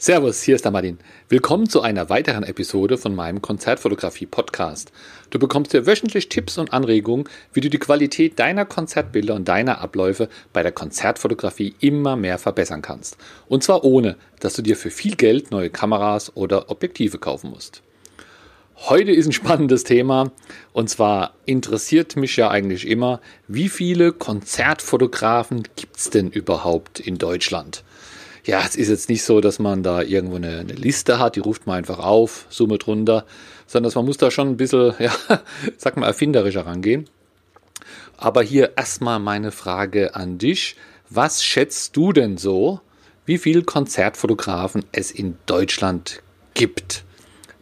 Servus, hier ist der Martin. Willkommen zu einer weiteren Episode von meinem Konzertfotografie-Podcast. Du bekommst hier wöchentlich Tipps und Anregungen, wie du die Qualität deiner Konzertbilder und deiner Abläufe bei der Konzertfotografie immer mehr verbessern kannst. Und zwar ohne, dass du dir für viel Geld neue Kameras oder Objektive kaufen musst. Heute ist ein spannendes Thema und zwar interessiert mich ja eigentlich immer, wie viele Konzertfotografen gibt es denn überhaupt in Deutschland? Ja, es ist jetzt nicht so, dass man da irgendwo eine, eine, Liste hat, die ruft man einfach auf, Summe drunter, sondern man muss da schon ein bisschen, ja, sag mal, erfinderischer rangehen. Aber hier erstmal meine Frage an dich. Was schätzt du denn so, wie viele Konzertfotografen es in Deutschland gibt?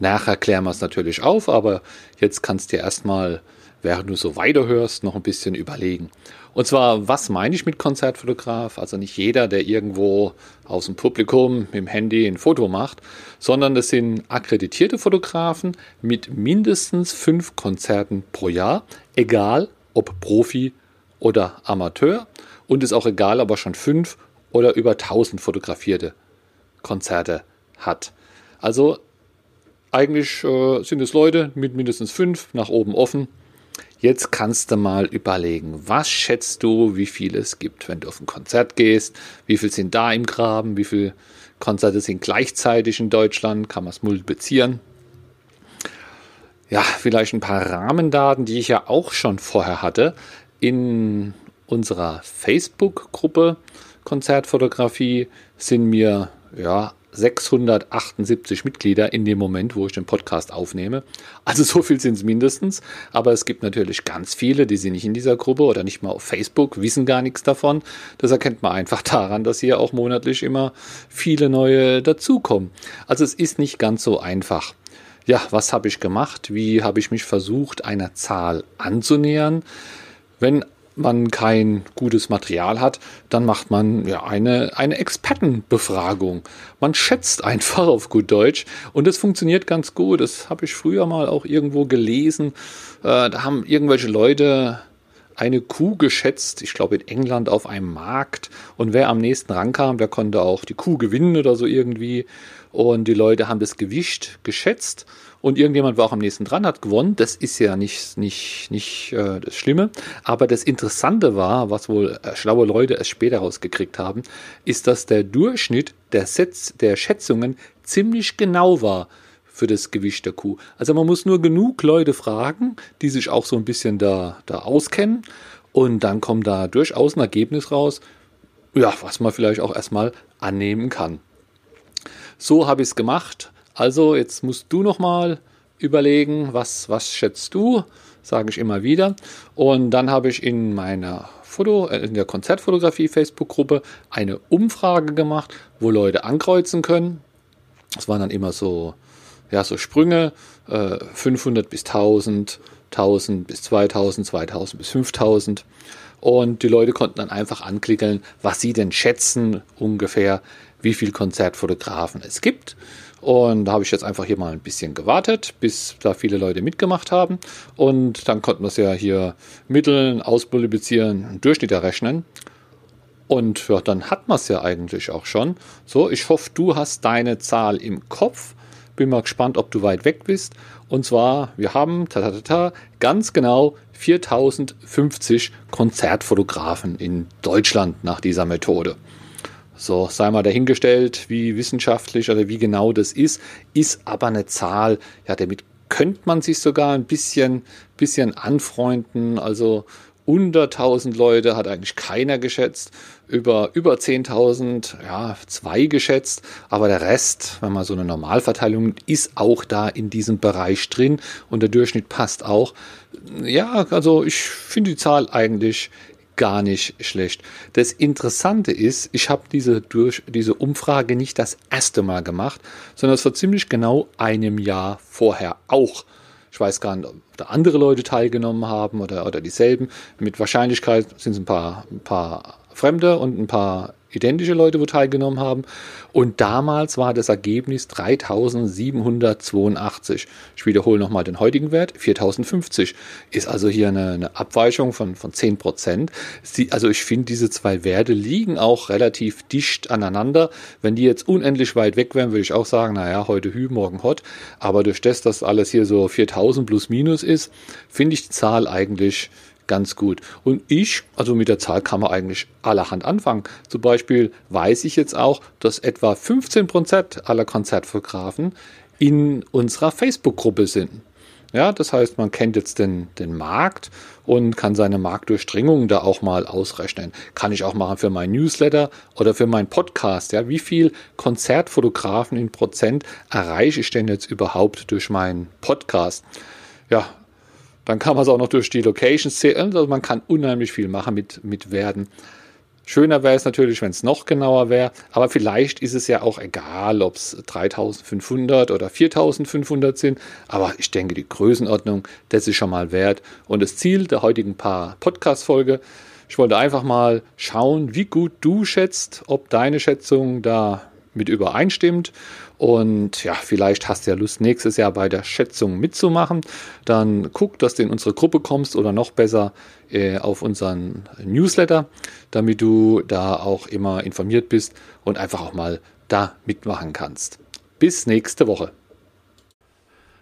Nachher klären wir es natürlich auf, aber jetzt kannst du dir erstmal, während du so weiterhörst, noch ein bisschen überlegen. Und zwar, was meine ich mit Konzertfotograf? Also nicht jeder, der irgendwo aus dem Publikum dem Handy ein Foto macht, sondern das sind akkreditierte Fotografen mit mindestens fünf Konzerten pro Jahr, egal ob Profi oder Amateur. Und ist auch egal, ob er schon fünf oder über tausend fotografierte Konzerte hat. Also eigentlich äh, sind es Leute mit mindestens fünf nach oben offen Jetzt kannst du mal überlegen, was schätzt du, wie viel es gibt, wenn du auf ein Konzert gehst? Wie viel sind da im Graben? Wie viele Konzerte sind gleichzeitig in Deutschland? Kann man es multiplizieren? Ja, vielleicht ein paar Rahmendaten, die ich ja auch schon vorher hatte in unserer Facebook-Gruppe Konzertfotografie sind mir ja 678 Mitglieder in dem Moment, wo ich den Podcast aufnehme. Also so viel sind es mindestens. Aber es gibt natürlich ganz viele, die sind nicht in dieser Gruppe oder nicht mal auf Facebook, wissen gar nichts davon. Das erkennt man einfach daran, dass hier auch monatlich immer viele neue dazukommen. Also es ist nicht ganz so einfach. Ja, was habe ich gemacht? Wie habe ich mich versucht, einer Zahl anzunähern? Wenn man kein gutes Material hat, dann macht man ja eine, eine Expertenbefragung. Man schätzt einfach auf gut Deutsch und das funktioniert ganz gut. Das habe ich früher mal auch irgendwo gelesen. Äh, da haben irgendwelche Leute eine Kuh geschätzt, ich glaube in England auf einem Markt. Und wer am nächsten rankam, der konnte auch die Kuh gewinnen oder so irgendwie. Und die Leute haben das Gewicht geschätzt und irgendjemand war auch am nächsten dran, hat gewonnen. Das ist ja nicht, nicht, nicht äh, das Schlimme. Aber das Interessante war, was wohl äh, schlaue Leute erst später rausgekriegt haben, ist, dass der Durchschnitt der, Sets, der Schätzungen ziemlich genau war für das Gewicht der Kuh. Also man muss nur genug Leute fragen, die sich auch so ein bisschen da, da auskennen. Und dann kommt da durchaus ein Ergebnis raus, ja, was man vielleicht auch erstmal annehmen kann. So habe ich es gemacht. Also jetzt musst du nochmal überlegen, was, was schätzt du, sage ich immer wieder. Und dann habe ich in meiner Foto, äh, in der Konzertfotografie Facebook-Gruppe eine Umfrage gemacht, wo Leute ankreuzen können. Das waren dann immer so, ja, so Sprünge, äh, 500 bis 1000, 1000 bis 2000, 2000 bis 5000. Und die Leute konnten dann einfach anklicken, was sie denn schätzen ungefähr, wie viele Konzertfotografen es gibt. Und da habe ich jetzt einfach hier mal ein bisschen gewartet, bis da viele Leute mitgemacht haben. Und dann konnten wir es ja hier mitteln, ausmultiplizieren, Durchschnitt errechnen. Und ja, dann hat man es ja eigentlich auch schon. So, ich hoffe, du hast deine Zahl im Kopf. Bin mal gespannt, ob du weit weg bist. Und zwar, wir haben ta, ta, ta, ganz genau 4050 Konzertfotografen in Deutschland nach dieser Methode. So, sei mal dahingestellt, wie wissenschaftlich oder wie genau das ist, ist aber eine Zahl, ja, damit könnte man sich sogar ein bisschen, bisschen anfreunden. Also unter 1000 Leute hat eigentlich keiner geschätzt, über, über 10.000, ja, zwei geschätzt, aber der Rest, wenn man so eine Normalverteilung, ist auch da in diesem Bereich drin und der Durchschnitt passt auch. Ja, also ich finde die Zahl eigentlich gar nicht schlecht. Das Interessante ist, ich habe diese, durch, diese Umfrage nicht das erste Mal gemacht, sondern es war ziemlich genau einem Jahr vorher auch. Ich weiß gar nicht, ob da andere Leute teilgenommen haben oder, oder dieselben. Mit Wahrscheinlichkeit sind es ein paar, ein paar Fremde und ein paar identische Leute, wo teilgenommen haben. Und damals war das Ergebnis 3782. Ich wiederhole nochmal den heutigen Wert, 4050. Ist also hier eine, eine Abweichung von, von 10 Prozent. Also ich finde, diese zwei Werte liegen auch relativ dicht aneinander. Wenn die jetzt unendlich weit weg wären, würde ich auch sagen, naja, heute Hü, morgen Hot. Aber durch das, dass alles hier so 4000 plus minus ist, finde ich die Zahl eigentlich ganz gut. Und ich, also mit der Zahl kann man eigentlich allerhand anfangen. Zum Beispiel weiß ich jetzt auch, dass etwa 15% aller Konzertfotografen in unserer Facebook-Gruppe sind. Ja, das heißt, man kennt jetzt den, den Markt und kann seine Marktdurchdringung da auch mal ausrechnen. Kann ich auch machen für mein Newsletter oder für meinen Podcast. Ja, wie viel Konzertfotografen in Prozent erreiche ich denn jetzt überhaupt durch meinen Podcast? Ja, dann kann man es auch noch durch die Locations zählen. Also man kann unheimlich viel machen mit, mit Werten. Schöner wäre es natürlich, wenn es noch genauer wäre, aber vielleicht ist es ja auch egal, ob es 3500 oder 4500 sind. Aber ich denke, die Größenordnung, das ist schon mal wert. Und das Ziel der heutigen paar Podcast-Folge, ich wollte einfach mal schauen, wie gut du schätzt, ob deine Schätzung da mit übereinstimmt. Und ja, vielleicht hast du ja Lust, nächstes Jahr bei der Schätzung mitzumachen. Dann guck, dass du in unsere Gruppe kommst oder noch besser äh, auf unseren Newsletter, damit du da auch immer informiert bist und einfach auch mal da mitmachen kannst. Bis nächste Woche.